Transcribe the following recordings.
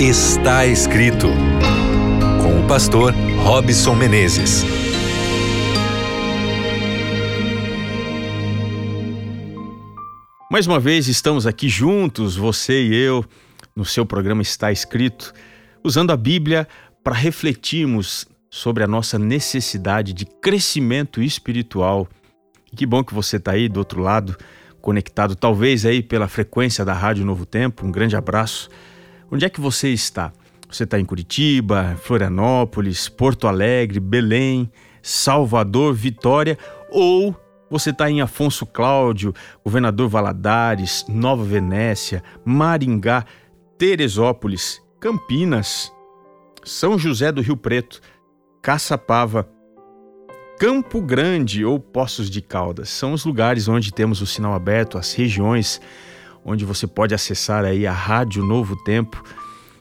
Está escrito com o pastor Robson Menezes. Mais uma vez estamos aqui juntos, você e eu, no seu programa Está Escrito, usando a Bíblia para refletirmos sobre a nossa necessidade de crescimento espiritual. Que bom que você está aí do outro lado, conectado talvez aí pela frequência da Rádio Novo Tempo. Um grande abraço. Onde é que você está? Você está em Curitiba, Florianópolis, Porto Alegre, Belém, Salvador, Vitória ou você está em Afonso Cláudio, Governador Valadares, Nova Venécia, Maringá, Teresópolis, Campinas, São José do Rio Preto, Caçapava, Campo Grande ou Poços de Caldas. São os lugares onde temos o sinal aberto, as regiões onde você pode acessar aí a Rádio Novo Tempo.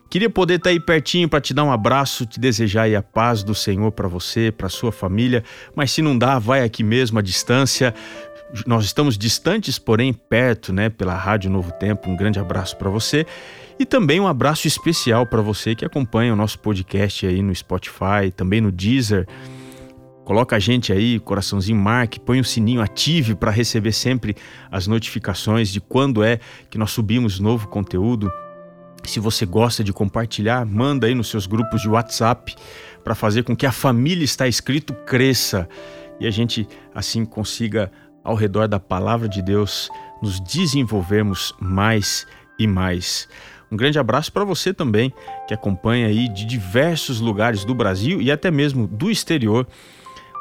Queria poder estar aí pertinho para te dar um abraço, te desejar aí a paz do Senhor para você, para sua família, mas se não dá, vai aqui mesmo à distância. Nós estamos distantes, porém perto, né, pela Rádio Novo Tempo. Um grande abraço para você e também um abraço especial para você que acompanha o nosso podcast aí no Spotify, também no Deezer. Coloca a gente aí, coraçãozinho marque, põe o sininho ative para receber sempre as notificações de quando é que nós subimos novo conteúdo. Se você gosta de compartilhar, manda aí nos seus grupos de WhatsApp para fazer com que a família está escrito cresça e a gente assim consiga ao redor da palavra de Deus nos desenvolvermos mais e mais. Um grande abraço para você também que acompanha aí de diversos lugares do Brasil e até mesmo do exterior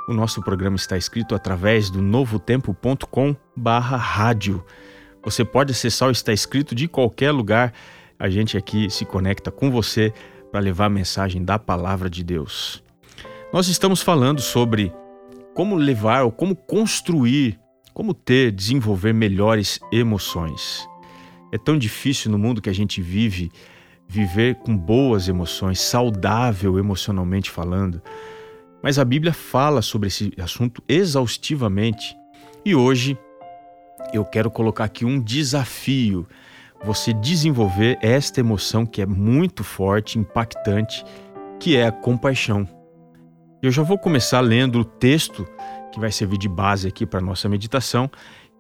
o nosso programa está escrito através do novotempo.com/rádio. Você pode acessar o Está Escrito de qualquer lugar. A gente aqui se conecta com você para levar a mensagem da palavra de Deus. Nós estamos falando sobre como levar ou como construir, como ter, desenvolver melhores emoções. É tão difícil no mundo que a gente vive viver com boas emoções, saudável emocionalmente falando. Mas a Bíblia fala sobre esse assunto exaustivamente e hoje eu quero colocar aqui um desafio: você desenvolver esta emoção que é muito forte, impactante, que é a compaixão. Eu já vou começar lendo o texto que vai servir de base aqui para nossa meditação,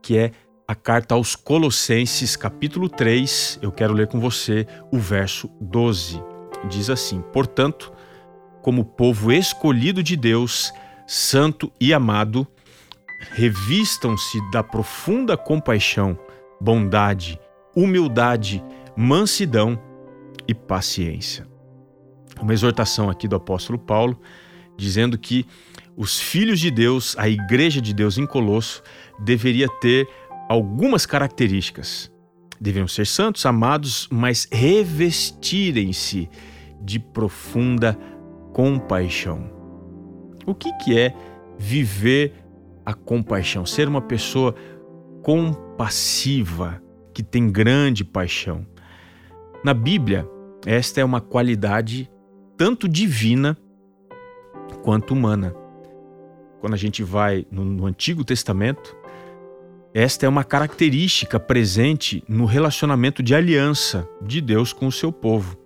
que é a carta aos Colossenses, capítulo 3. Eu quero ler com você o verso 12. Diz assim: Portanto, como povo escolhido de Deus, santo e amado, revistam-se da profunda compaixão, bondade, humildade, mansidão e paciência. Uma exortação aqui do apóstolo Paulo, dizendo que os filhos de Deus, a igreja de Deus em Colosso, deveria ter algumas características. Deveriam ser santos, amados, mas revestirem-se de profunda compaixão. O que, que é viver a compaixão? Ser uma pessoa compassiva, que tem grande paixão. Na Bíblia, esta é uma qualidade tanto divina quanto humana. Quando a gente vai no, no Antigo Testamento, esta é uma característica presente no relacionamento de aliança de Deus com o seu povo.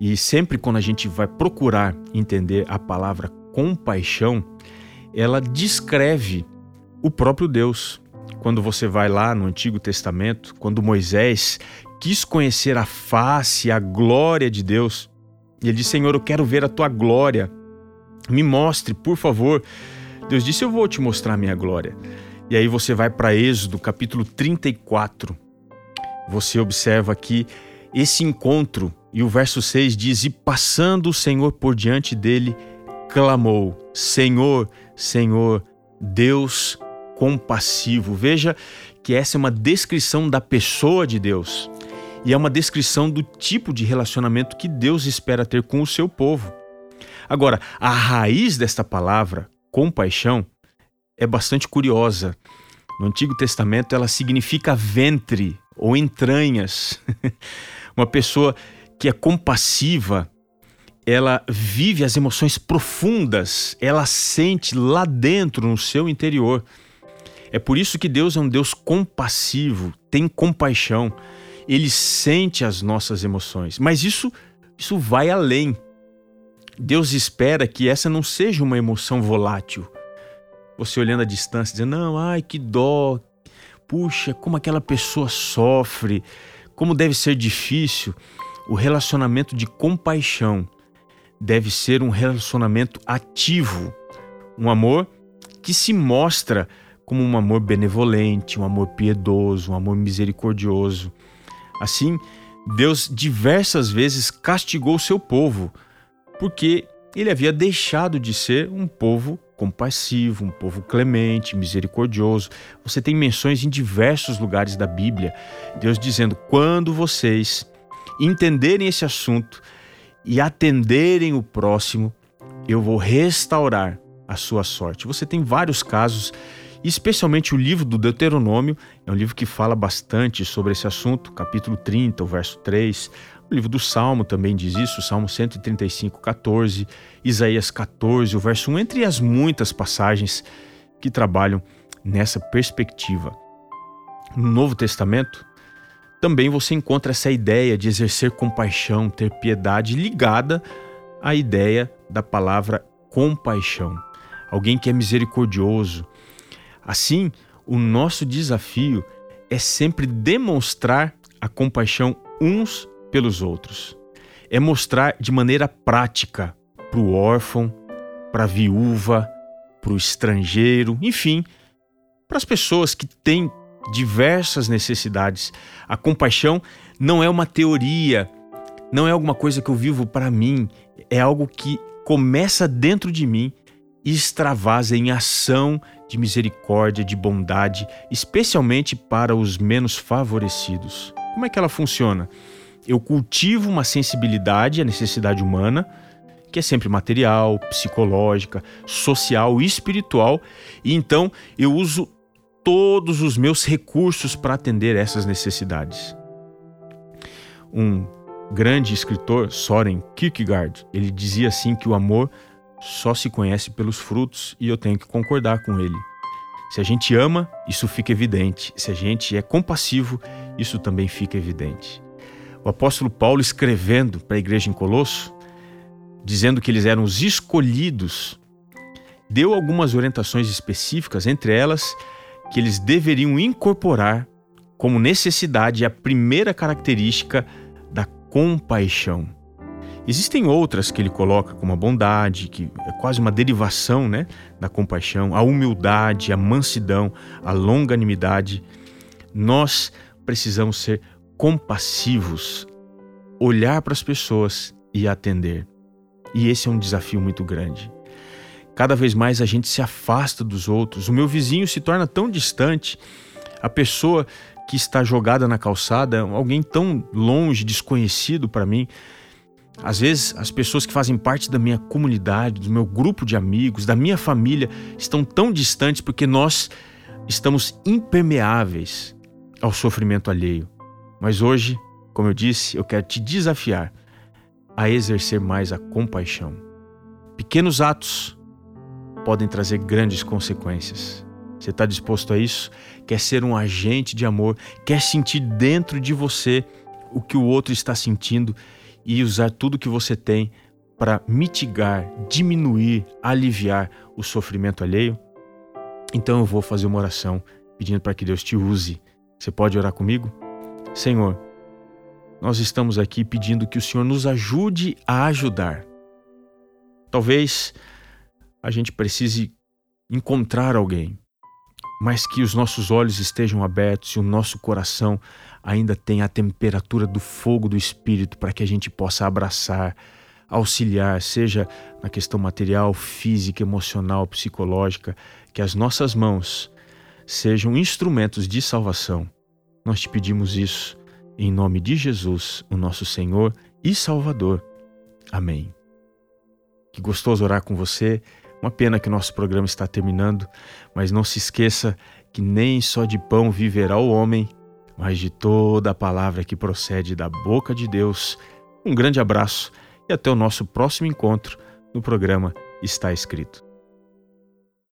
E sempre quando a gente vai procurar entender a palavra compaixão, ela descreve o próprio Deus. Quando você vai lá no Antigo Testamento, quando Moisés quis conhecer a face, a glória de Deus, e ele disse: Senhor, eu quero ver a tua glória, me mostre, por favor. Deus disse: Eu vou te mostrar a minha glória. E aí você vai para Êxodo, capítulo 34. Você observa aqui esse encontro e o verso 6 diz: E passando o Senhor por diante dele, clamou: Senhor, Senhor, Deus compassivo. Veja que essa é uma descrição da pessoa de Deus e é uma descrição do tipo de relacionamento que Deus espera ter com o seu povo. Agora, a raiz desta palavra, compaixão, é bastante curiosa. No Antigo Testamento, ela significa ventre ou entranhas. uma pessoa que é compassiva, ela vive as emoções profundas, ela sente lá dentro, no seu interior. É por isso que Deus é um Deus compassivo, tem compaixão. ele sente as nossas emoções. Mas isso, isso vai além. Deus espera que essa não seja uma emoção volátil. Você olhando à distância, dizendo, não, ai, que dó, puxa, como aquela pessoa sofre, como deve ser difícil. O relacionamento de compaixão deve ser um relacionamento ativo, um amor que se mostra como um amor benevolente, um amor piedoso, um amor misericordioso. Assim, Deus diversas vezes castigou o seu povo, porque ele havia deixado de ser um povo compassivo, um povo clemente, misericordioso. Você tem menções em diversos lugares da Bíblia, Deus dizendo: quando vocês entenderem esse assunto e atenderem o próximo, eu vou restaurar a sua sorte. Você tem vários casos especialmente o livro do Deuteronômio, é um livro que fala bastante sobre esse assunto, capítulo 30, o verso 3. O livro do Salmo também diz isso, Salmo 135, 14, Isaías 14, o verso 1, entre as muitas passagens que trabalham nessa perspectiva. No Novo Testamento, também você encontra essa ideia de exercer compaixão, ter piedade ligada à ideia da palavra compaixão. Alguém que é misericordioso, Assim, o nosso desafio é sempre demonstrar a compaixão uns pelos outros. É mostrar de maneira prática para o órfão, para a viúva, para o estrangeiro, enfim, para as pessoas que têm diversas necessidades. A compaixão não é uma teoria, não é alguma coisa que eu vivo para mim, é algo que começa dentro de mim e extravasa em ação de misericórdia, de bondade, especialmente para os menos favorecidos. Como é que ela funciona? Eu cultivo uma sensibilidade à necessidade humana, que é sempre material, psicológica, social e espiritual, e então eu uso todos os meus recursos para atender essas necessidades. Um grande escritor, Soren Kierkegaard, ele dizia assim que o amor só se conhece pelos frutos e eu tenho que concordar com ele. Se a gente ama, isso fica evidente. Se a gente é compassivo, isso também fica evidente. O apóstolo Paulo, escrevendo para a igreja em Colosso, dizendo que eles eram os escolhidos, deu algumas orientações específicas, entre elas que eles deveriam incorporar como necessidade a primeira característica da compaixão. Existem outras que ele coloca como a bondade, que é quase uma derivação né, da compaixão, a humildade, a mansidão, a longanimidade. Nós precisamos ser compassivos, olhar para as pessoas e atender. E esse é um desafio muito grande. Cada vez mais a gente se afasta dos outros. O meu vizinho se torna tão distante. A pessoa que está jogada na calçada, alguém tão longe, desconhecido para mim, às vezes, as pessoas que fazem parte da minha comunidade, do meu grupo de amigos, da minha família, estão tão distantes porque nós estamos impermeáveis ao sofrimento alheio. Mas hoje, como eu disse, eu quero te desafiar a exercer mais a compaixão. Pequenos atos podem trazer grandes consequências. Você está disposto a isso? Quer ser um agente de amor? Quer sentir dentro de você o que o outro está sentindo e usar tudo que você tem para mitigar, diminuir, aliviar o sofrimento alheio? Então eu vou fazer uma oração pedindo para que Deus te use. Você pode orar comigo? Senhor, nós estamos aqui pedindo que o Senhor nos ajude a ajudar. Talvez a gente precise encontrar alguém, mas que os nossos olhos estejam abertos e o nosso coração ainda tem a temperatura do fogo do Espírito para que a gente possa abraçar, auxiliar, seja na questão material, física, emocional, psicológica, que as nossas mãos sejam instrumentos de salvação. Nós te pedimos isso em nome de Jesus, o nosso Senhor e Salvador. Amém. Que gostoso orar com você. Uma pena que nosso programa está terminando, mas não se esqueça que nem só de pão viverá o homem, mas de toda a palavra que procede da boca de Deus. Um grande abraço e até o nosso próximo encontro no programa Está Escrito.